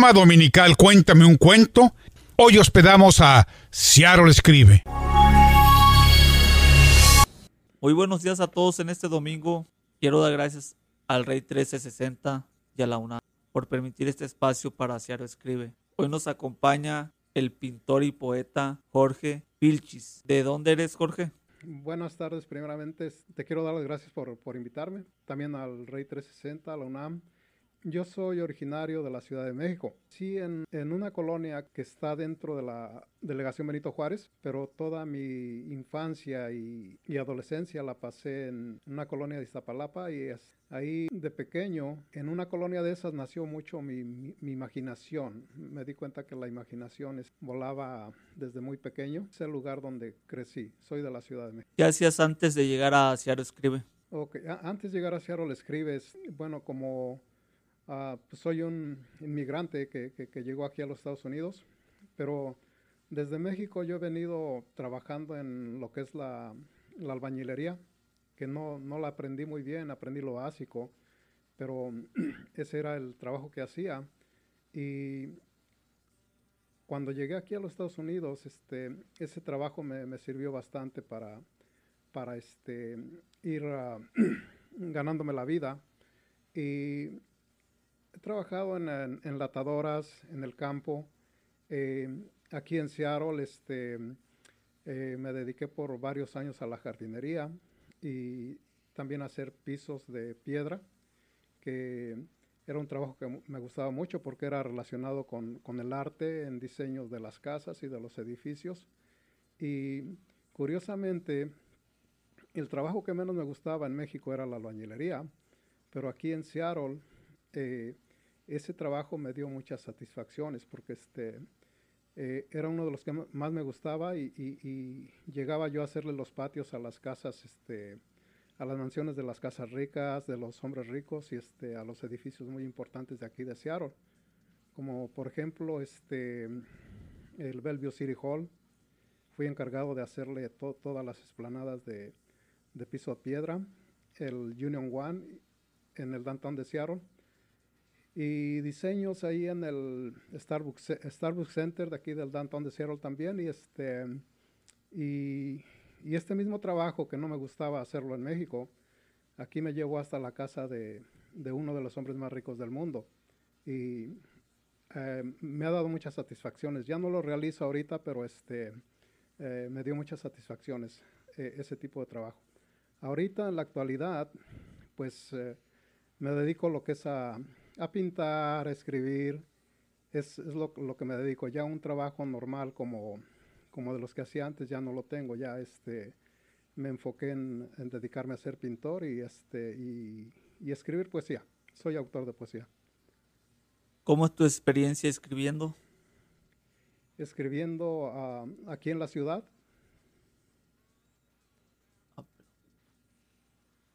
programa dominical Cuéntame un cuento. Hoy hospedamos a Seattle Escribe. Muy buenos días a todos en este domingo. Quiero dar gracias al Rey 1360 y a la UNAM por permitir este espacio para Seattle Escribe. Hoy nos acompaña el pintor y poeta Jorge Vilchis. ¿De dónde eres, Jorge? Buenas tardes, primeramente te quiero dar las gracias por, por invitarme, también al Rey 360, a la UNAM. Yo soy originario de la Ciudad de México, sí, en, en, una colonia que está dentro de la delegación Benito Juárez, pero toda mi infancia y, y adolescencia la pasé en una colonia de Iztapalapa y es, ahí de pequeño, en una colonia de esas nació mucho mi, mi, mi imaginación. Me di cuenta que la imaginación es, volaba desde muy pequeño. Es el lugar donde crecí. Soy de la Ciudad de México. ¿Qué hacías antes de llegar a Seattle Escribe? Okay. Antes de llegar a Seattle Escribes, bueno, como uh, pues soy un inmigrante que, llegó aquí a los Estados Unidos, pero desde México yo he venido trabajando en lo que es la, albañilería que no, no la aprendí muy bien, aprendí lo básico, pero ese era el trabajo que hacía. Y cuando llegué aquí a los Estados Unidos, este, ese trabajo me, sirvió bastante para, para este, ir uh, ganándome la vida. Y he trabajado en, en, en latadoras, en el campo. Eh, aquí en Seattle este, eh, me dediqué por varios años a la jardinería y también hacer pisos de piedra, que era un trabajo que me gustaba mucho porque era relacionado con, con, el arte en diseños de las casas y de los edificios. Y curiosamente, el trabajo que menos me gustaba en México era la albañilería, pero aquí en Seattle eh, ese trabajo me dio muchas satisfacciones porque este, eh, era uno de los que más me gustaba y, llegaba yo a hacerle los patios a las casas, este, a las mansiones de las casas ricas, de los hombres ricos y este, a los edificios muy importantes de aquí de Seattle, como por ejemplo este, el Bellevue City Hall. Fui encargado de hacerle to todas las esplanadas de, de piso a piedra, el Union One en el downtown de Seattle y diseños ahí en el Starbucks, Starbucks Center de aquí del Downtown de Seattle también. Y este, y, y, este mismo trabajo que no me gustaba hacerlo en México, aquí me llevó hasta la casa de, de uno de los hombres más ricos del mundo. Y eh, me ha dado muchas satisfacciones. Ya no lo realizo ahorita, pero este, eh, me dio muchas satisfacciones eh, ese tipo de trabajo. Ahorita, en la actualidad, pues me dedico a lo que es a a pintar, a escribir. Es, es lo, lo, que me dedico. Ya un trabajo normal como, como de los que hacía antes ya no lo tengo. Ya este, me enfoqué en, en dedicarme a ser pintor y, este, y, y, escribir poesía. Soy autor de poesía. ¿Cómo es tu experiencia escribiendo? Escribiendo uh, aquí en la ciudad.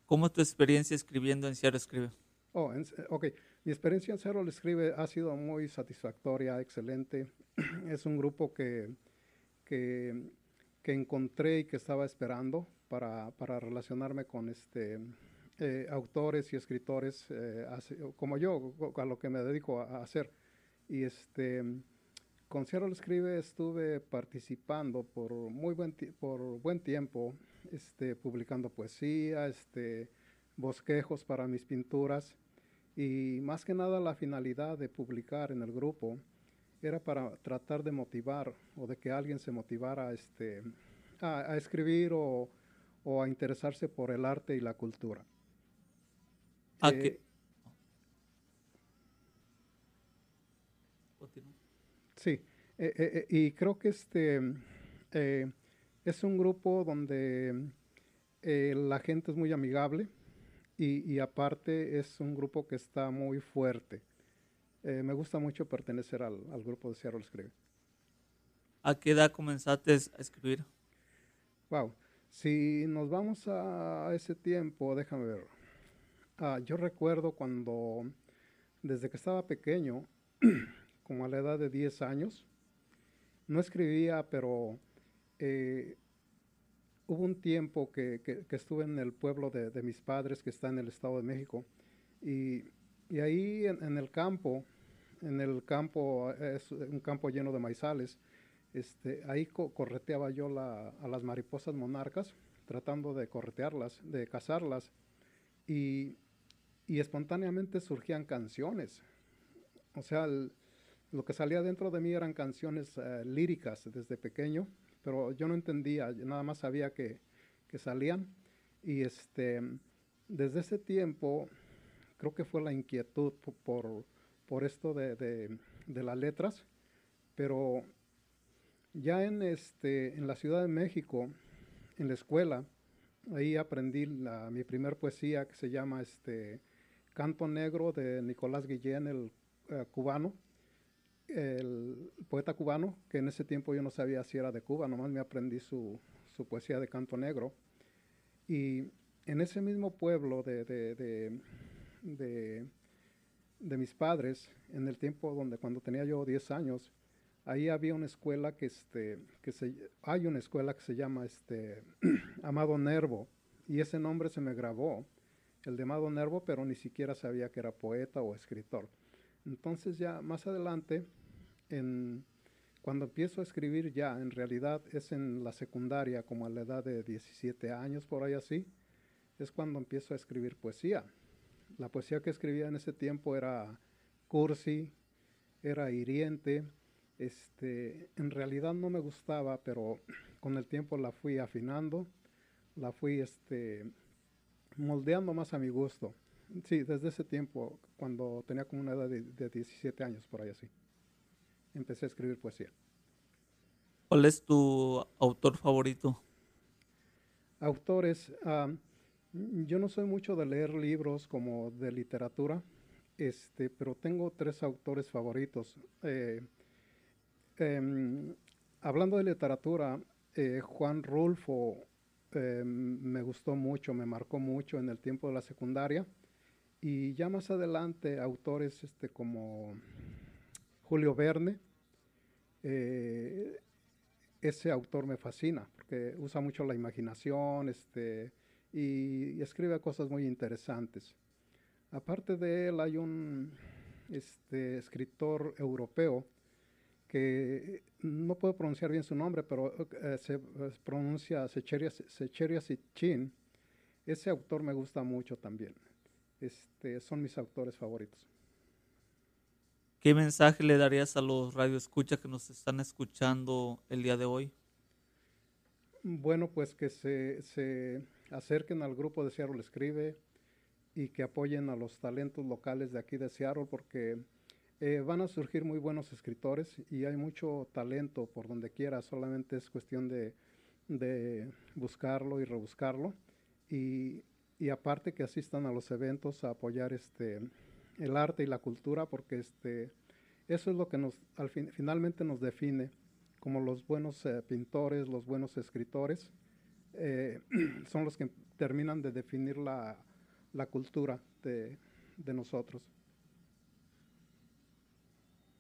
¿Cómo es tu experiencia escribiendo en Sierra Escribe? Oh, en, ok. Mi experiencia en Cerro le Escribe ha sido muy satisfactoria, excelente. es un grupo que, que, encontré y que estaba esperando para, para relacionarme con este, eh, autores y escritores eh, como yo, a lo que me dedico a, hacer. Y este, con Cerro le Escribe estuve participando por muy buen, por buen tiempo, este, publicando poesía, este, bosquejos para mis pinturas y más que nada la finalidad de publicar en el grupo era para tratar de motivar o de que alguien se motivara este, a, a escribir o, o, a interesarse por el arte y la cultura. ¿A eh, qué? Sí, eh, eh, eh, y creo que este eh, es un grupo donde la gente es muy amigable, y, y, aparte es un grupo que está muy fuerte. Eh, me gusta mucho pertenecer al, al grupo de Seattle Escribe. ¿A qué edad comenzaste a escribir? Wow. Si nos vamos a ese tiempo, déjame ver. Ah, yo recuerdo cuando, desde que estaba pequeño, como a la edad de 10 años, no escribía, pero eh, hubo un tiempo que, que, estuve en el pueblo de, de, mis padres, que está en el Estado de México, y, y ahí en, el campo en el campo, es un campo lleno de maizales. Este, ahí correteaba yo a las mariposas monarcas, tratando de corretearlas, de cazarlas, y, espontáneamente surgían canciones. O sea, lo que salía dentro de mí eran canciones eh, líricas desde pequeño, pero yo no entendía, nada más sabía que, que salían. Y este, desde ese tiempo, creo que fue la inquietud por, por, esto de, de, las letras, pero ya en, este, en la Ciudad de México, en la escuela, ahí aprendí mi primer poesía que se llama este, Canto Negro de Nicolás Guillén, el eh, cubano, el poeta cubano, que en ese tiempo yo no sabía si era de Cuba, nomás me aprendí su, su poesía de Canto Negro. Y en ese mismo pueblo de, de, de, mis padres, en el tiempo donde cuando tenía yo 10 años, ahí había una escuela que, este, que se, hay una escuela que se llama este, Amado Nervo, y ese nombre se me grabó, el de Amado Nervo, pero ni siquiera sabía que era poeta o escritor. Entonces ya más adelante, cuando empiezo a escribir ya, en realidad es en la secundaria, como a la edad de 17 años, por ahí así, es cuando empiezo a escribir poesía. La poesía que escribía en ese tiempo era cursi, era hiriente, este, en realidad no me gustaba, pero con el tiempo la fui afinando, la fui este, moldeando más a mi gusto. Sí, desde ese tiempo, cuando tenía como una edad de, 17 años, por ahí así, empecé a escribir poesía. ¿Cuál es tu autor favorito? Autores, yo no soy mucho de leer libros como de literatura, este, pero tengo tres autores favoritos. Eh, em, hablando de literatura, eh, Juan Rulfo em, me gustó mucho, me marcó mucho en el tiempo de la secundaria. Y ya más adelante, autores este, como Julio Verne, eh, ese autor me fascina, porque usa mucho la imaginación este, y, escribe cosas muy interesantes. Aparte de él, hay un este, escritor europeo que no puedo pronunciar bien su nombre, pero eh, se pronuncia Secheria Sitchin. Ese autor me gusta mucho también. Este, son mis autores favoritos. ¿Qué mensaje le darías a los radioescuchas que nos están escuchando el día de hoy? Bueno, pues que se, se acerquen al grupo de Seattle Escribe y que apoyen a los talentos locales de aquí de Seattle porque eh, van a surgir muy buenos escritores y hay mucho talento por donde quiera, solamente es cuestión de, de buscarlo y rebuscarlo. Y y aparte que asistan a los eventos a apoyar este el arte y la cultura porque este eso es lo que nos al fin, finalmente nos define como los buenos eh, pintores los buenos escritores eh, son los que terminan de definir la, la cultura de, de nosotros.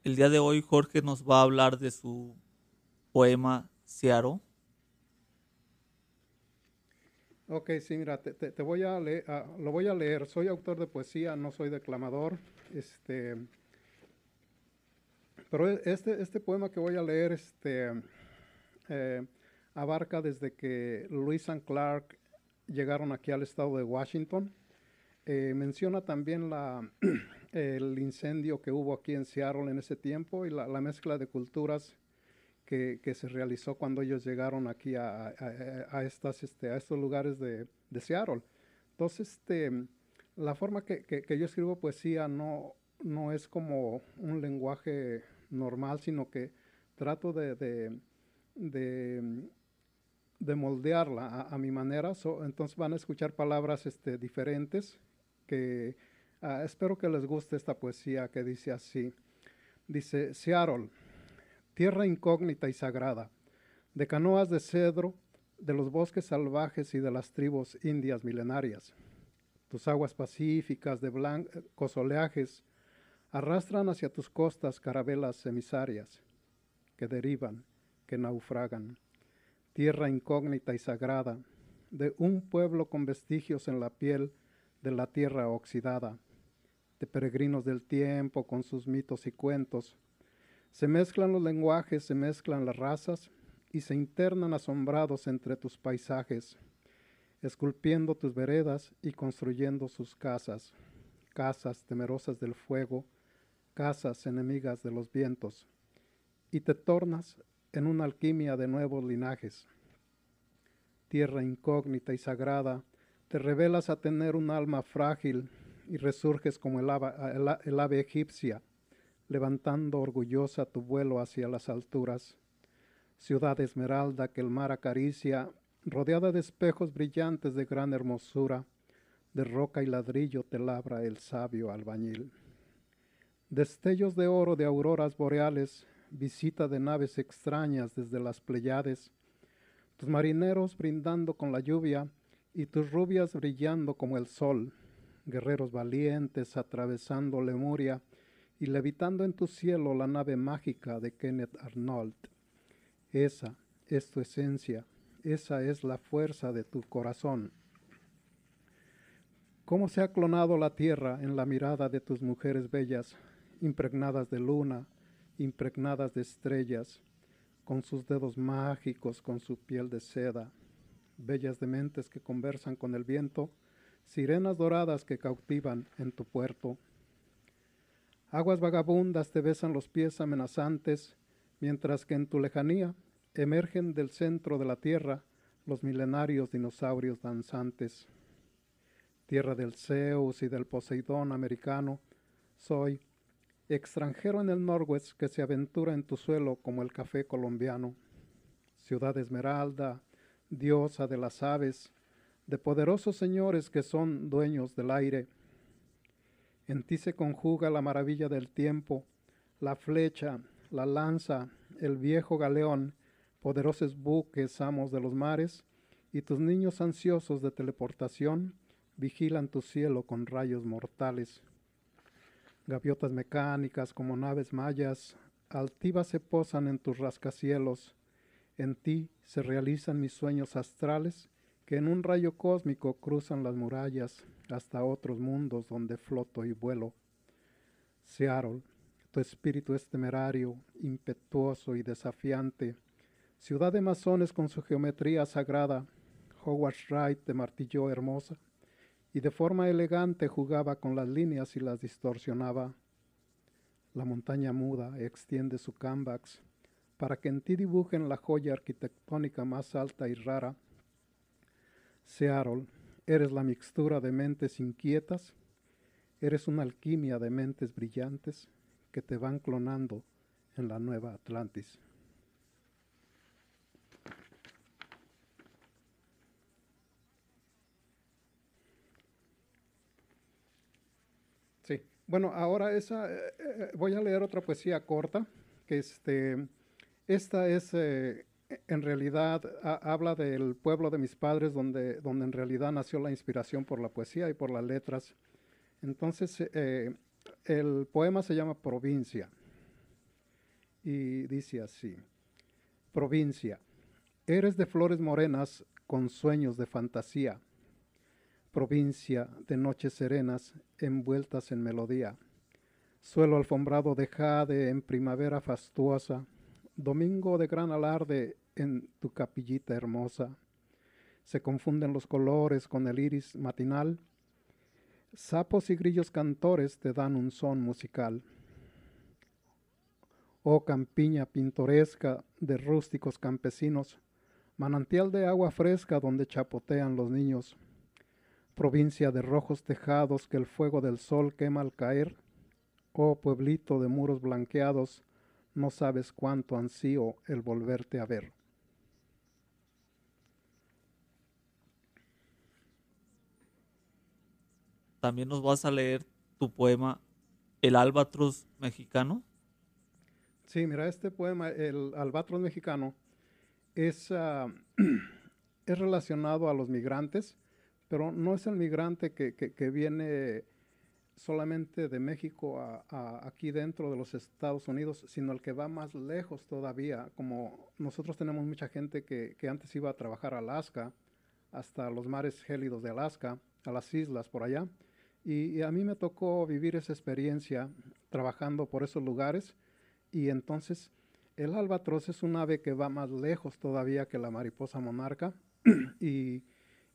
El día de hoy Jorge nos va a hablar de su poema Ciaro Ok, sí, mira, te, voy a leer, lo voy a leer. Soy autor de poesía, no soy declamador. Este, pero e, este, este poema que voy a leer este, eh, abarca desde que Lewis and Clark llegaron aquí al estado de Washington. Eh, menciona también la, el incendio que hubo aquí en Seattle en ese tiempo y la mezcla de culturas que, se realizó cuando ellos llegaron aquí a, a, estas, este, a estos lugares de, de, Seattle. Entonces, este, la forma que, que, yo escribo poesía no, no es como un lenguaje normal, sino que trato de, de, de, moldearla a, mi manera. entonces van a escuchar palabras este, diferentes que ah, espero que les guste esta poesía que dice así. Dice, Seattle tierra incógnita y sagrada, de canoas de cedro, de los bosques salvajes y de las tribus indias milenarias. Tus aguas pacíficas de blancos oleajes arrastran hacia tus costas carabelas emisarias que derivan, que naufragan. Tierra incógnita y sagrada, de un pueblo con vestigios en la piel de la tierra oxidada. de peregrinos del tiempo con sus mitos y cuentos. Se mezclan los lenguajes, se mezclan las razas y se internan asombrados entre tus paisajes, esculpiendo tus veredas y construyendo sus casas, casas temerosas del fuego, casas enemigas de los vientos, y te tornas en una alquimia de nuevos linajes. Tierra incógnita y sagrada, te revelas a tener un alma frágil y resurges como el ave, egipcia, levantando orgullosa tu vuelo hacia las alturas. Ciudad esmeralda que el mar acaricia, rodeada de espejos brillantes de gran hermosura, de roca y ladrillo te labra el sabio albañil. Destellos de oro de auroras boreales, visita de naves extrañas desde las Pleiades, tus marineros brindando con la lluvia y tus rubias brillando como el sol, guerreros valientes atravesando Lemuria y levitando en tu cielo la nave mágica de Kenneth Arnold. Esa es tu esencia, esa es la fuerza de tu corazón. ¿Cómo se ha clonado la tierra en la mirada de tus mujeres bellas, impregnadas de luna, impregnadas de estrellas, con sus dedos mágicos, con su piel de seda, bellas dementes que conversan con el viento, sirenas doradas que cautivan en tu puerto. Aguas vagabundas te besan los pies amenazantes, mientras que en tu lejanía emergen del centro de la tierra los milenarios dinosaurios danzantes. Tierra del Zeus y del Poseidón americano, soy extranjero en el Norwest que se aventura en tu suelo como el café colombiano. Ciudad esmeralda, diosa de las aves, de poderosos señores que son dueños del aire. En ti se conjuga la maravilla del tiempo, la flecha, la lanza, el viejo galeón, poderosos buques amos de los mares, y tus niños ansiosos de teleportación vigilan tu cielo con rayos mortales. Gaviotas mecánicas como naves mayas, altivas se posan en tus rascacielos. En ti se realizan mis sueños astrales que en un rayo cósmico cruzan las murallas hasta otros mundos donde floto y vuelo. Seattle, tu espíritu es temerario, impetuoso y desafiante. Ciudad de masones con su geometría sagrada, Howard Wright de martillo hermosa, y de forma elegante jugaba con las líneas y las distorsionaba. La montaña muda extiende su cámbax para que en ti dibujen la joya arquitectónica más alta y rara Seattle, eres la mixtura de mentes inquietas, eres una alquimia de mentes brillantes que te van clonando en la nueva Atlantis. Sí, bueno, ahora esa, eh, eh, voy a leer otra poesía corta, que este, esta es eh, en realidad habla del pueblo de mis padres, donde, donde en realidad nació la inspiración por la poesía y por las letras. Entonces, eh, el poema se llama Provincia y dice así, Provincia, eres de flores morenas con sueños de fantasía, provincia de noches serenas envueltas en melodía, suelo alfombrado de jade en primavera fastuosa, Domingo de gran alarde en tu capillita hermosa. Se confunden los colores con el iris matinal. Sapos y grillos cantores te dan un son musical. Oh campiña pintoresca de rústicos campesinos, manantial de agua fresca donde chapotean los niños, provincia de rojos tejados que el fuego del sol quema al caer, oh pueblito de muros blanqueados, no sabes cuánto ansío el volverte a ver. También nos vas a leer tu poema El albatros mexicano. Sí, mira, este poema, El albatros mexicano, es, ah, es relacionado a los migrantes, pero no es el migrante que, que viene solamente de México a, aquí dentro de los Estados Unidos, sino el que va más lejos todavía, como nosotros tenemos mucha gente que, que antes iba a trabajar a Alaska, hasta los mares gélidos de Alaska, a las islas por allá, Y, a mí me tocó vivir esa experiencia trabajando por esos lugares. Y entonces el albatros es un ave que va más lejos todavía que la mariposa monarca. Y,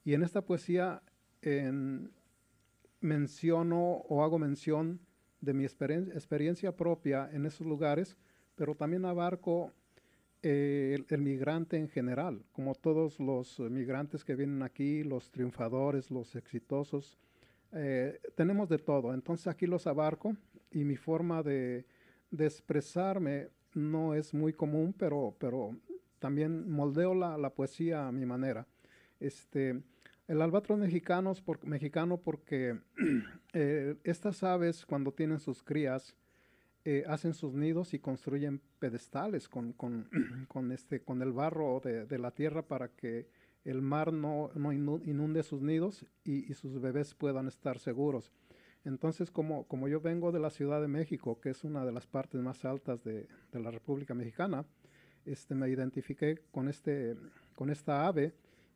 en esta poesía menciono o hago mención de mi experiencia propia en esos lugares, pero también abarco eh, el, migrante en general, como todos los migrantes que vienen aquí, los triunfadores, los exitosos, eh, tenemos de todo. Entonces aquí los abarco y mi forma de, expresarme no es muy común, pero, pero también moldeo la, poesía a mi manera. Este, el albatros mexicano, por, mexicano porque eh, estas aves cuando tienen sus crías eh, hacen sus nidos y construyen pedestales con, con, este, con el barro de, la tierra para que el mar no, inunde sus nidos y, sus bebés puedan estar seguros. Entonces, como, como yo vengo de la Ciudad de México, que es una de las partes más altas de, la República Mexicana, este, me identifiqué con, este, con esta ave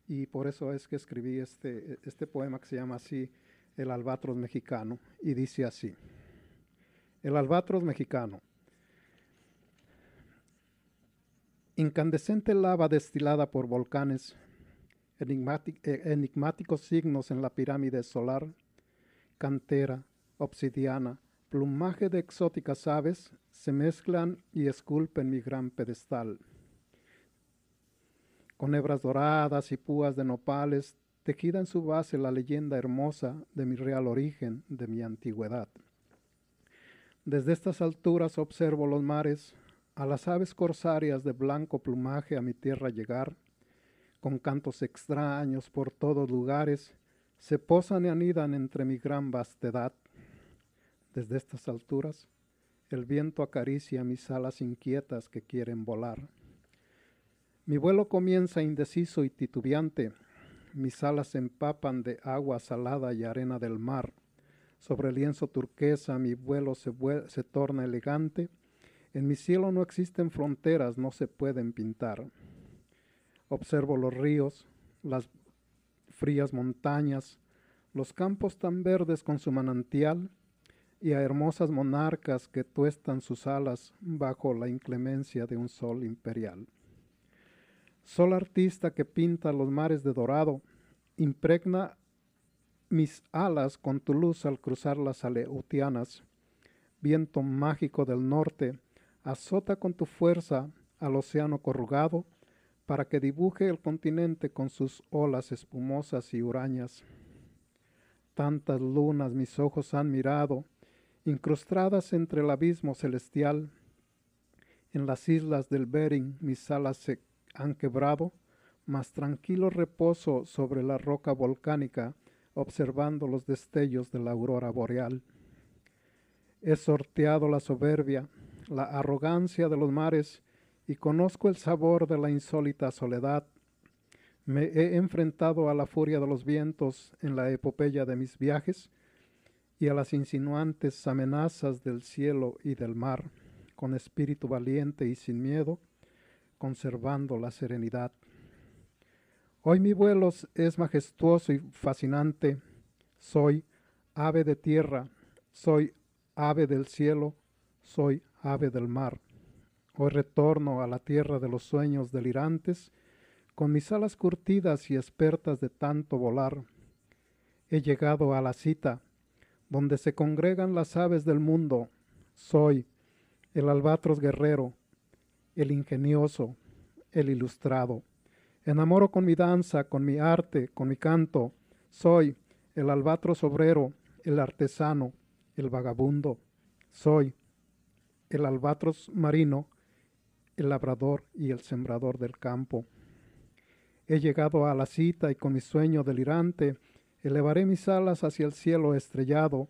y por eso es que escribí este, este poema que se llama así, El albatros mexicano, y dice así, El albatros mexicano. Incandescente lava destilada por volcanes, eh, enigmáticos signos en la pirámide solar, cantera, obsidiana, plumaje de exóticas aves se mezclan y esculpen mi gran pedestal con hebras doradas y púas de nopales, tejida en su base la leyenda hermosa de mi real origen, de mi antigüedad. Desde estas alturas observo los mares, a las aves corsarias de blanco plumaje a mi tierra llegar, con cantos extraños por todos lugares, se posan y anidan entre mi gran vastedad. Desde estas alturas, el viento acaricia mis alas inquietas que quieren volar. Mi vuelo comienza indeciso y titubeante. Mis alas se empapan de agua salada y arena del mar. Sobre el lienzo turquesa mi vuelo se, se torna elegante. En mi cielo no existen fronteras, no se pueden pintar. Observo los ríos, las frías montañas, los campos tan verdes con su manantial y a hermosas monarcas que tuestan sus alas bajo la inclemencia de un sol imperial. Sol artista que pinta los mares de dorado, impregna mis alas con tu luz al cruzar las aleutianas. Viento mágico del norte, azota con tu fuerza al océano corrugado, para que dibuje el continente con sus olas espumosas y hurañas. Tantas lunas mis ojos han mirado, incrustadas entre el abismo celestial. En las islas del Bering mis alas se han quebrado, más tranquilo reposo sobre la roca volcánica, observando los destellos de la aurora boreal. He sorteado la soberbia, la arrogancia de los mares, y conozco el sabor de la insólita soledad. Me he enfrentado a la furia de los vientos en la epopeya de mis viajes y a las insinuantes amenazas del cielo y del mar, con espíritu valiente y sin miedo, conservando la serenidad. Hoy mi vuelo es majestuoso y fascinante. Soy ave de tierra, soy ave del cielo, soy ave del mar. Hoy retorno a la tierra de los sueños delirantes, con mis alas curtidas y expertas de tanto volar. He llegado a la cita, donde se congregan las aves del mundo. Soy el albatros guerrero, el ingenioso, el ilustrado. Enamoro con mi danza, con mi arte, con mi canto. Soy el albatros obrero, el artesano, el vagabundo. Soy el albatros marino, el labrador y el sembrador del campo. He llegado a la cita y con mi sueño delirante elevaré mis alas hacia el cielo estrellado,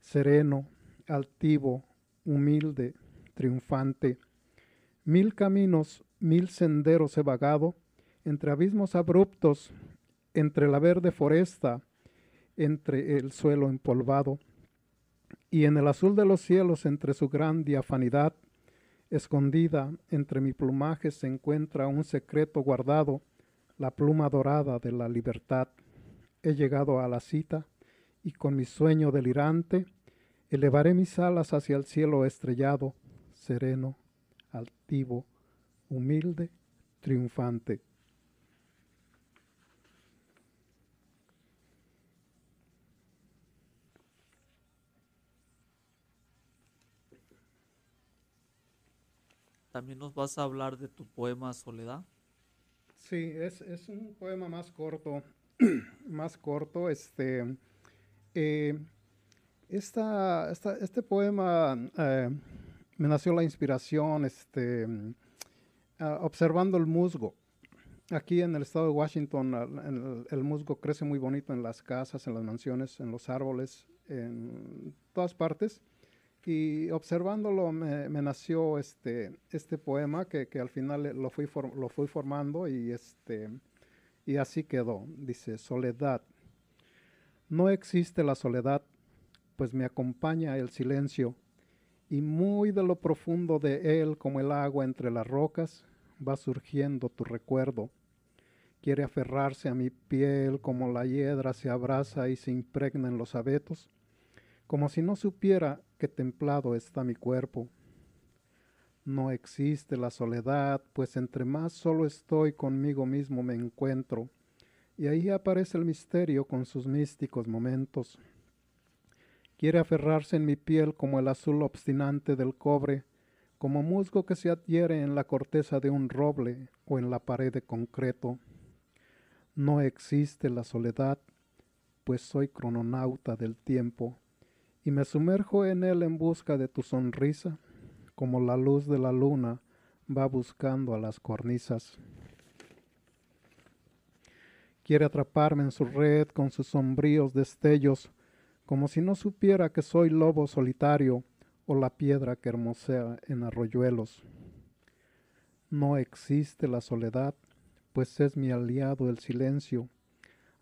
sereno, altivo, humilde, triunfante Mil caminos, mil senderos he vagado, entre abismos abruptos, entre la verde foresta, entre el suelo empolvado, y en el azul de los cielos, entre su gran diafanidad, escondida entre mi plumaje se encuentra un secreto guardado, la pluma dorada de la libertad. He llegado a la cita y con mi sueño delirante elevaré mis alas hacia el cielo estrellado, sereno, altivo, humilde, triunfante. También nos vas a hablar de tu poema Soledad. Sí, es, es un poema más corto, más corto. Este, eh, esta, esta, este poema eh, me nació la inspiración este, ah, observando el musgo. Aquí en el estado de Washington el, musgo crece muy bonito en las casas, en las mansiones, en los árboles, en todas partes y observándolo me, nació este, este poema que, al final lo fui, lo fui formando y, este, y así quedó. Dice, soledad. No existe la soledad, pues me acompaña el silencio y muy de lo profundo de él como el agua entre las rocas va surgiendo tu recuerdo. Quiere aferrarse a mi piel como la hiedra se abraza y se impregna en los abetos como si no supiera que templado está mi cuerpo. No existe la soledad, pues entre más solo estoy conmigo mismo me encuentro, y ahí aparece el misterio con sus místicos momentos. Quiere aferrarse en mi piel como el azul obstinante del cobre, como musgo que se adhiere en la corteza de un roble o en la pared de concreto. No existe la soledad, pues soy crononauta del tiempo y me sumerjo en él en busca de tu sonrisa, como la luz de la luna va buscando a las cornisas. Quiere atraparme en su red con sus sombríos destellos, como si no supiera que soy lobo solitario o la piedra que hermosea en arroyuelos. No existe la soledad, pues es mi aliado el silencio.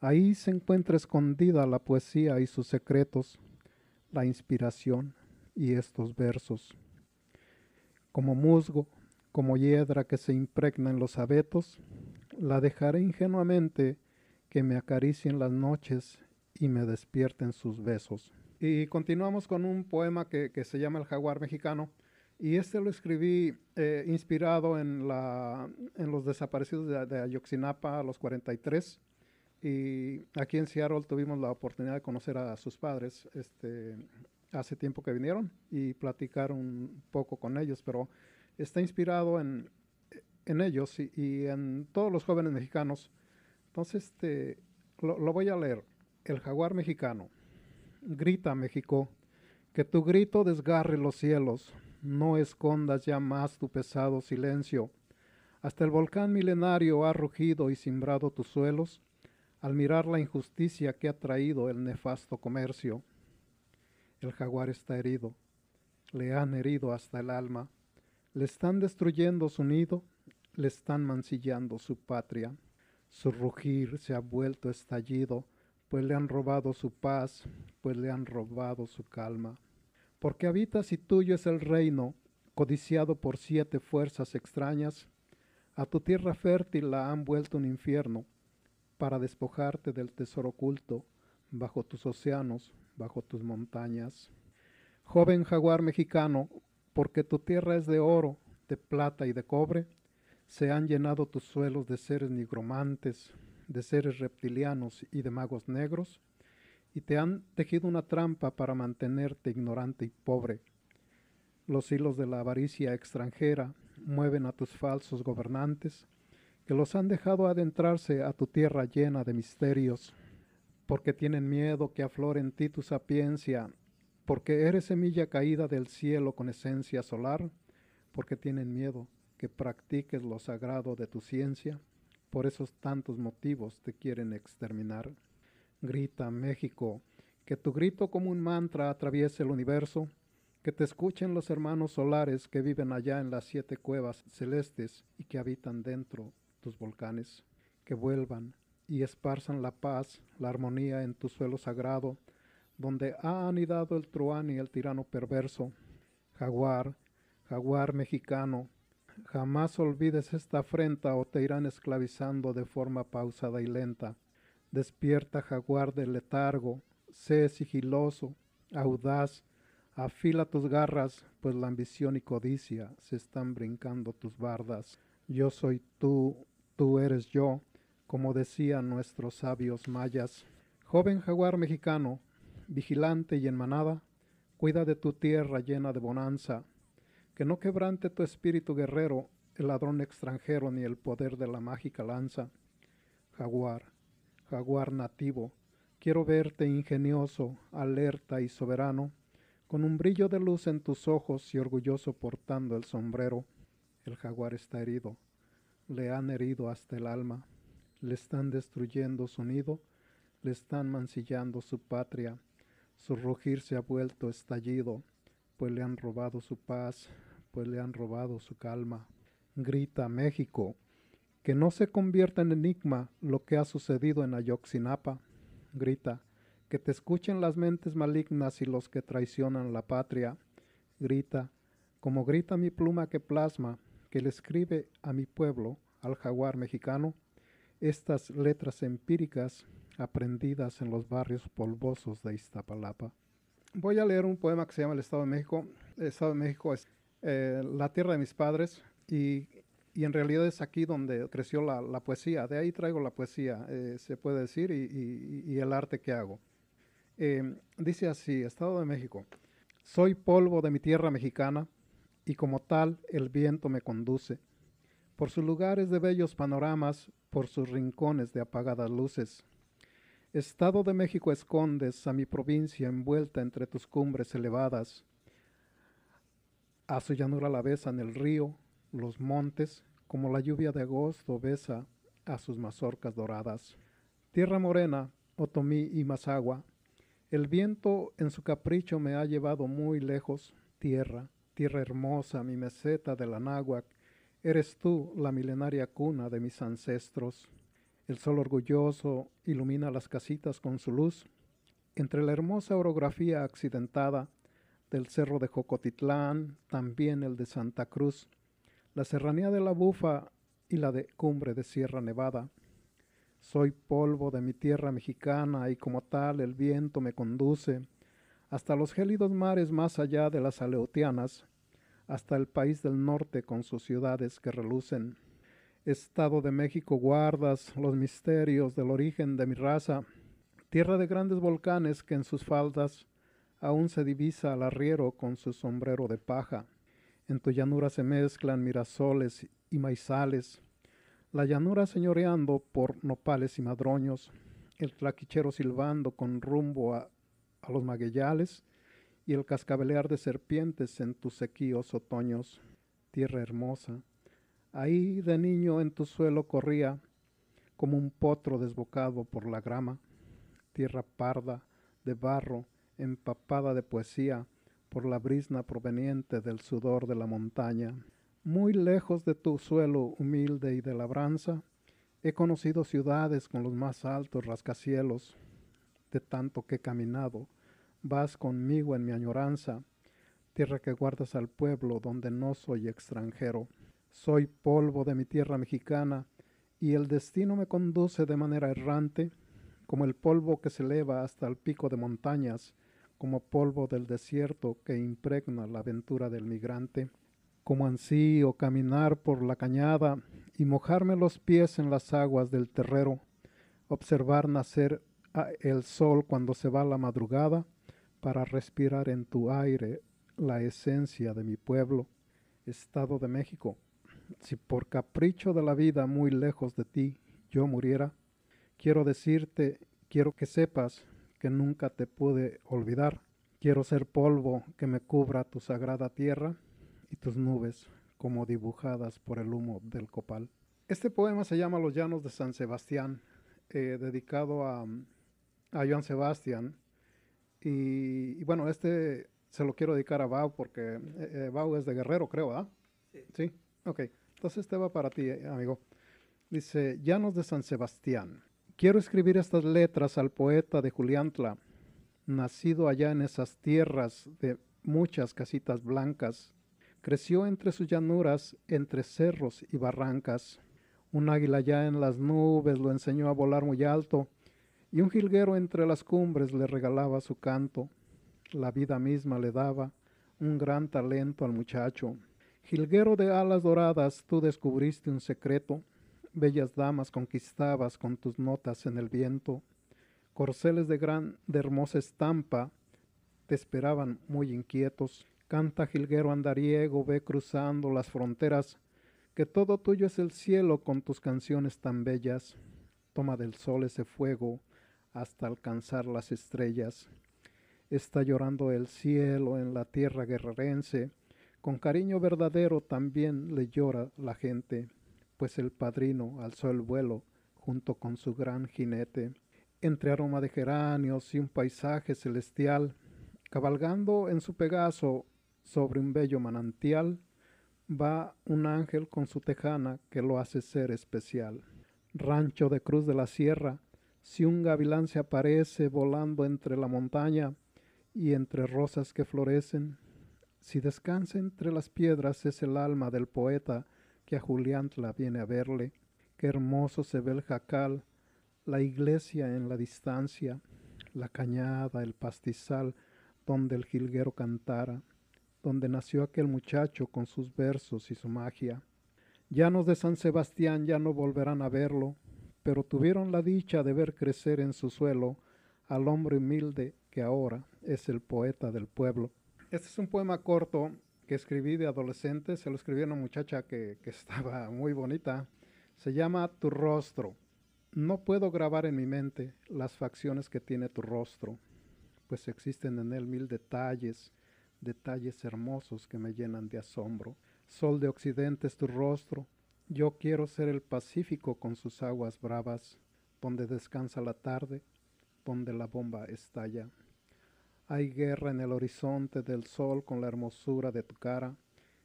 Ahí se encuentra escondida la poesía y sus secretos, la inspiración y estos versos. Como musgo, como hiedra que se impregna en los abetos, la dejaré ingenuamente que me acaricien las noches y me despierten sus besos. Y continuamos con un poema que, se llama El jaguar mexicano. Y este lo escribí eh, inspirado en, la, en los desaparecidos de, de Ayotzinapa a los 43 y aquí en Seattle tuvimos la oportunidad de conocer a sus padres este, hace tiempo que vinieron y platicar un poco con ellos, pero está inspirado en, en ellos y, en todos los jóvenes mexicanos. Entonces, este, lo, lo voy a leer. El jaguar mexicano. Grita México, que tu grito desgarre los cielos, no escondas ya más tu pesado silencio. Hasta el volcán milenario ha rugido y simbrado tus suelos, al mirar la injusticia que ha traído el nefasto comercio. El jaguar está herido, le han herido hasta el alma, le están destruyendo su nido, le están mancillando su patria. Su rugir se ha vuelto estallido, pues le han robado su paz, pues le han robado su calma. Porque habitas y tuyo es el reino, codiciado por siete fuerzas extrañas, a tu tierra fértil la han vuelto un infierno, para despojarte del tesoro oculto bajo tus océanos, bajo tus montañas. Joven jaguar mexicano, porque tu tierra es de oro, de plata y de cobre, se han llenado tus suelos de seres nigromantes, de seres reptilianos y de magos negros, y te han tejido una trampa para mantenerte ignorante y pobre. Los hilos de la avaricia extranjera mueven a tus falsos gobernantes, que los han dejado adentrarse a tu tierra llena de misterios, porque tienen miedo que aflore en ti tu sapiencia, porque eres semilla caída del cielo con esencia solar, porque tienen miedo que practiques lo sagrado de tu ciencia, por esos tantos motivos te quieren exterminar. Grita, México, que tu grito como un mantra atraviese el universo, que te escuchen los hermanos solares que viven allá en las siete cuevas celestes y que habitan dentro tus volcanes, que vuelvan y esparzan la paz, la armonía en tu suelo sagrado, donde ha anidado el truán y el tirano perverso. Jaguar, jaguar mexicano, jamás olvides esta afrenta o te irán esclavizando de forma pausada y lenta. Despierta, jaguar del letargo, sé sigiloso, audaz, afila tus garras, pues la ambición y codicia se están brincando tus bardas. Yo soy tú, tú eres yo, como decían nuestros sabios mayas. Joven jaguar mexicano, vigilante y en manada, cuida de tu tierra llena de bonanza, que no quebrante tu espíritu guerrero el ladrón extranjero ni el poder de la mágica lanza. Jaguar, jaguar nativo, quiero verte ingenioso, alerta y soberano, con un brillo de luz en tus ojos y orgulloso portando el sombrero. El jaguar está herido, le han herido hasta el alma, le están destruyendo su nido, le están mancillando su patria, su rugir se ha vuelto estallido, pues le han robado su paz, pues le han robado su calma. Grita México, que no se convierta en enigma lo que ha sucedido en Ayotzinapa. Grita, que te escuchen las mentes malignas y los que traicionan la patria. Grita, como grita mi pluma que plasma, que le escribe a mi pueblo, al jaguar mexicano, estas letras empíricas aprendidas en los barrios polvosos de Iztapalapa. Voy a leer un poema que se llama El Estado de México. El Estado de México es eh, la tierra de mis padres y, y, en realidad es aquí donde creció la, la poesía. De ahí traigo la poesía, eh, se puede decir, y, y, el arte que hago. Eh, dice así, Estado de México. Soy polvo de mi tierra mexicana y como tal el viento me conduce. Por sus lugares de bellos panoramas, por sus rincones de apagadas luces Estado de México escondes a mi provincia envuelta entre tus cumbres elevadas. A su llanura la besan el río, los montes, como la lluvia de agosto besa a sus mazorcas doradas. Tierra morena, Otomí y Mazagua, el viento en su capricho me ha llevado muy lejos. Tierra, tierra hermosa, mi meseta de la náhuac, eres tú la milenaria cuna de mis ancestros. El sol orgulloso ilumina las casitas con su luz. Entre la hermosa orografía accidentada del cerro de Jocotitlán, también el de Santa Cruz, la serranía de la Bufa y la de cumbre de Sierra Nevada. Soy polvo de mi tierra mexicana y como tal el viento me conduce hasta los gélidos mares más allá de las Aleutianas, hasta el país del norte con sus ciudades que relucen. Estado de México guardas los misterios del origen de mi raza, tierra de grandes volcanes que en sus faldas aún se divisa al arriero con su sombrero de paja. En tu llanura se mezclan mirasoles y maizales, la llanura señoreando por nopales y madroños, el tlaquichero silbando con rumbo a, a los magueyales. Y el cascabelear de serpientes en tus sequíos otoños. Tierra hermosa, Ahí de niño en tu suelo corría como un potro desbocado por la grama, tierra parda de barro, empapada de poesía por la brisna proveniente del sudor de la montaña. Muy lejos de tu suelo humilde y de labranza, he conocido ciudades con los más altos rascacielos. De tanto que he caminado, vas conmigo en mi añoranza, tierra que guardas al pueblo donde no soy extranjero. Soy polvo de mi tierra mexicana, y el destino me conduce de manera errante, como el polvo que se eleva hasta el pico de montañas, como polvo del desierto que impregna la aventura del migrante, como ansío caminar por la cañada y mojarme los pies en las aguas del terrero, observar nacer el sol cuando se va la madrugada, para respirar en tu aire la esencia de mi pueblo, Estado de México. Si por capricho de la vida muy lejos de ti yo muriera, quiero decirte, quiero que sepas que nunca te pude olvidar. Quiero ser polvo que me cubra tu sagrada tierra y tus nubes como dibujadas por el humo del copal. Este poema se llama Los Llanos de San Sebastián, eh, dedicado a, a Joan Sebastián. Y, y, bueno, este se lo quiero dedicar a Bau porque eh, eh, Bau es de Guerrero, creo, ¿ah? Sí. Sí, ok. Entonces este va para ti, amigo. Dice, Llanos de San Sebastián. Quiero escribir estas letras al poeta de Juliantla, nacido allá en esas tierras de muchas casitas blancas. Creció entre sus llanuras, entre cerros y barrancas. Un águila ya en las nubes lo enseñó a volar muy alto, y un jilguero entre las cumbres le regalaba su canto. La vida misma le daba un gran talento al muchacho. Jilguero de alas doradas, tú descubriste un secreto. Bellas damas conquistabas con tus notas en el viento. Corceles de gran, de hermosa estampa, te esperaban muy inquietos. Canta jilguero andariego, ve cruzando las fronteras, que todo tuyo es el cielo con tus canciones tan bellas. Toma del sol ese fuego hasta alcanzar las estrellas. Está llorando el cielo en la tierra guerrerense, con cariño verdadero también le llora la gente, pues el padrino alzó el vuelo junto con su gran jinete. Entre aroma de geranios y un paisaje celestial, cabalgando en su Pegaso sobre un bello manantial, va un ángel con su tejana que lo hace ser especial. Rancho de Cruz de la Sierra, si un gavilán se aparece volando entre la montaña y entre rosas que florecen, si descansa entre las piedras es el alma del poeta que a Juliantla viene a verle, qué hermoso se ve el jacal, la iglesia en la distancia, la cañada, el pastizal donde el jilguero cantara, donde nació aquel muchacho con sus versos y su magia. Llanos de San Sebastián ya no volverán a verlo, pero tuvieron la dicha de ver crecer en su suelo al hombre humilde que ahora es el poeta del pueblo. Este es un poema corto que escribí de adolescente, se lo escribí a una muchacha que, que estaba muy bonita. Se llama Tu rostro. No puedo grabar en mi mente las facciones que tiene tu rostro, pues existen en él mil detalles, detalles hermosos que me llenan de asombro. Sol de occidente es tu rostro, yo quiero ser el Pacífico con sus aguas bravas, donde descansa la tarde, donde la bomba estalla. Hay guerra en el horizonte del sol con la hermosura de tu cara,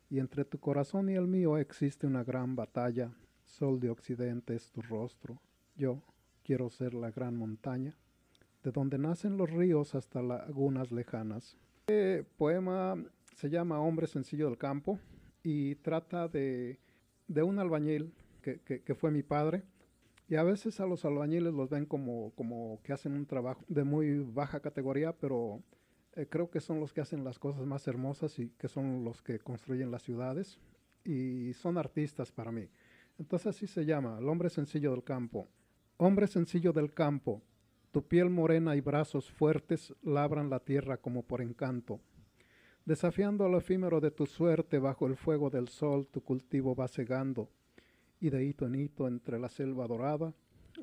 y entre tu corazón y el mío existe una gran batalla. Sol de occidente es tu rostro, yo quiero ser la gran montaña, de donde nacen los ríos hasta lagunas lejanas. Este poema se llama Hombre sencillo del campo y trata de de un albañil que, que, fue mi padre. Y a veces a los albañiles los ven como, como que hacen un trabajo de muy baja categoría, pero eh, creo que son los que hacen las cosas más hermosas y que son los que construyen las ciudades. Y son artistas para mí. Entonces así se llama, el hombre sencillo del campo. Hombre sencillo del campo, tu piel morena y brazos fuertes labran la tierra como por encanto. Desafiando lo efímero de tu suerte bajo el fuego del sol, tu cultivo va cegando, y de hito en hito entre la selva dorada,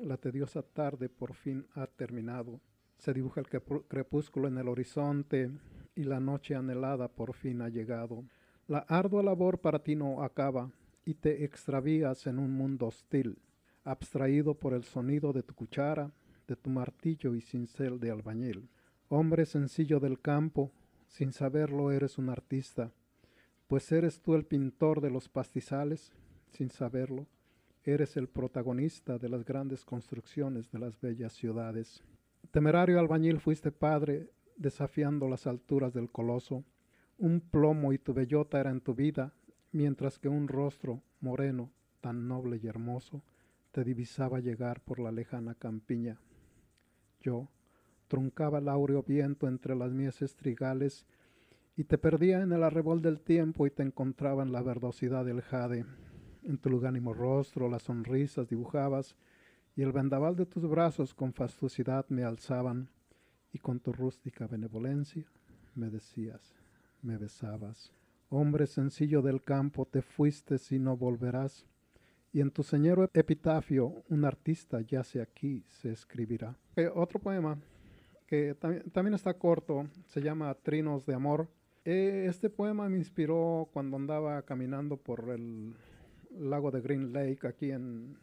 la tediosa tarde por fin ha terminado. Se dibuja el crepúsculo en el horizonte y la noche anhelada por fin ha llegado. La ardua labor para ti no acaba y te extravías en un mundo hostil, abstraído por el sonido de tu cuchara, de tu martillo y cincel de albañil. Hombre sencillo del campo, sin saberlo eres un artista, pues eres tú el pintor de los pastizales, sin saberlo, eres el protagonista de las grandes construcciones de las bellas ciudades. Temerario albañil fuiste padre, desafiando las alturas del coloso. Un plomo y tu bellota era en tu vida, mientras que un rostro moreno, tan noble y hermoso, te divisaba llegar por la lejana campiña. Yo, truncaba el áureo viento entre las mieses trigales y te perdía en el arrebol del tiempo y te encontraba en la verdosidad del jade. En tu lugánimo rostro las sonrisas dibujabas y el vendaval de tus brazos con fastuosidad me alzaban y con tu rústica benevolencia me decías, me besabas. Hombre sencillo del campo, te fuiste si no volverás, y en tu señero epitafio un artista yace aquí, se escribirá. Eh, otro poema que también, está corto, se llama Trinos de Amor. Eh, este poema me inspiró cuando andaba caminando por el lago de Green Lake aquí en,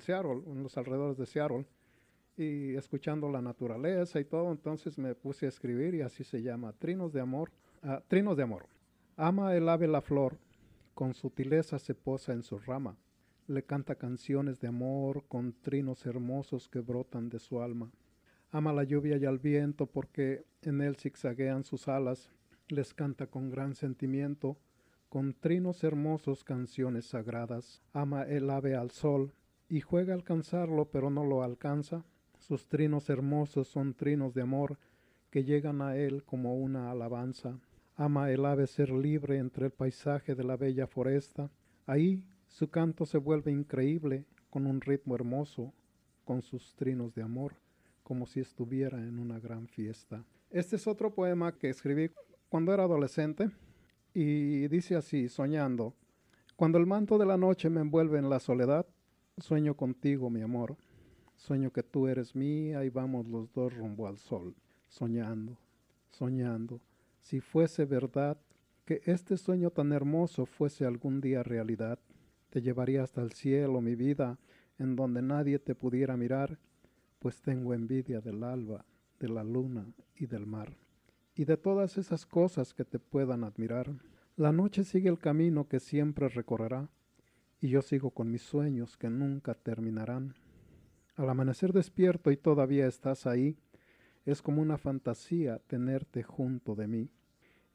Seattle, en los alrededores de Seattle, y escuchando la naturaleza y todo, entonces me puse a escribir y así se llama, Trinos de Amor. Ah, trinos de Amor. Ama el ave la flor, con sutileza se posa en su rama, le canta canciones de amor con trinos hermosos que brotan de su alma. Ama la lluvia y al viento porque en él zigzaguean sus alas, les canta con gran sentimiento, con trinos hermosos canciones sagradas. Ama el ave al sol y juega a alcanzarlo pero no lo alcanza, Sus trinos hermosos son trinos de amor que llegan a él como una alabanza. Ama el ave ser libre entre el paisaje de la bella foresta. Ahí su canto se vuelve increíble con un ritmo hermoso, con sus trinos de amor, como si estuviera en una gran fiesta. Este es otro poema que escribí cuando era adolescente y dice así, soñando, cuando el manto de la noche me envuelve en la soledad, sueño contigo, mi amor, sueño que tú eres mía y vamos los dos rumbo al sol, soñando, soñando, si fuese verdad que este sueño tan hermoso fuese algún día realidad, te llevaría hasta el cielo, mi vida, en donde nadie te pudiera mirar, pues tengo envidia del alba, de la luna y del mar y de todas esas cosas que te puedan admirar. La noche sigue el camino que siempre recorrerá, y yo sigo con mis sueños que nunca terminarán. Al amanecer despierto y todavía estás ahí, es como una fantasía tenerte junto de mí.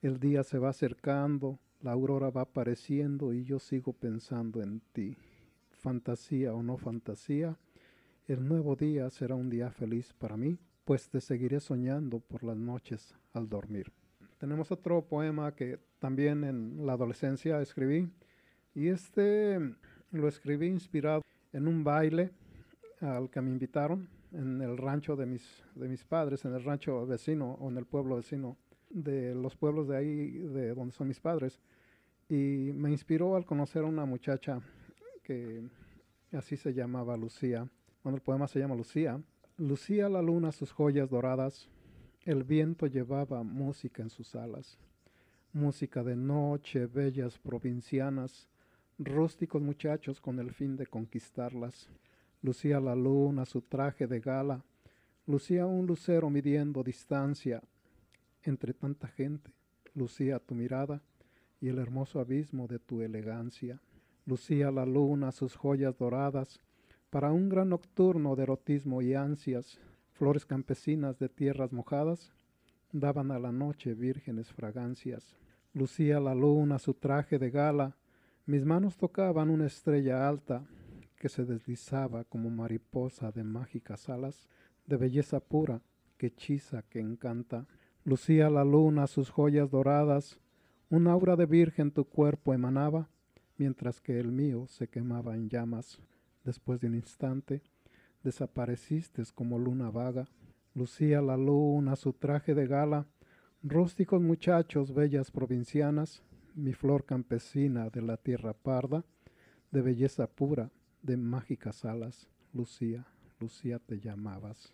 El día se va acercando, la aurora va apareciendo y yo sigo pensando en ti. Fantasía o no fantasía, el nuevo día será un día feliz para mí pues te seguiré soñando por las noches al dormir. Tenemos otro poema que también en la adolescencia escribí y este lo escribí inspirado en un baile al que me invitaron en el rancho de mis, de mis padres, en el rancho vecino o en el pueblo vecino de los pueblos de ahí, de donde son mis padres. Y me inspiró al conocer a una muchacha que así se llamaba Lucía. Bueno, el poema se llama Lucía Lucía la luna sus joyas doradas, el viento llevaba música en sus alas, música de noche, bellas provincianas, rústicos muchachos con el fin de conquistarlas. Lucía la luna su traje de gala, lucía un lucero midiendo distancia entre tanta gente, lucía tu mirada y el hermoso abismo de tu elegancia. Lucía la luna sus joyas doradas, para un gran nocturno de erotismo y ansias, flores campesinas de tierras mojadas daban a la noche vírgenes fragancias. Lucía la luna su traje de gala, mis manos tocaban una estrella alta que se deslizaba como mariposa de mágicas alas, de belleza pura que hechiza, que encanta. Lucía la luna sus joyas doradas, un aura de virgen tu cuerpo emanaba, mientras que el mío se quemaba en llamas. Después de un instante, desapareciste como luna vaga. Lucía la luna su traje de gala, rústicos muchachos, bellas provincianas, mi flor campesina de la tierra parda, de belleza pura, de mágicas alas. Lucía, Lucía te llamabas.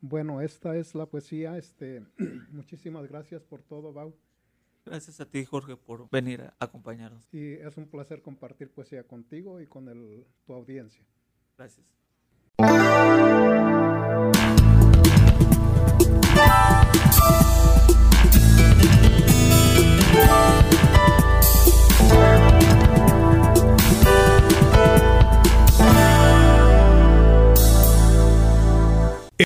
Bueno, esta es la poesía. Este, muchísimas gracias por todo, Bau. Gracias a ti, Jorge, por venir a acompañarnos. Y es un placer compartir poesía contigo y con el, tu audiencia. Gracias. you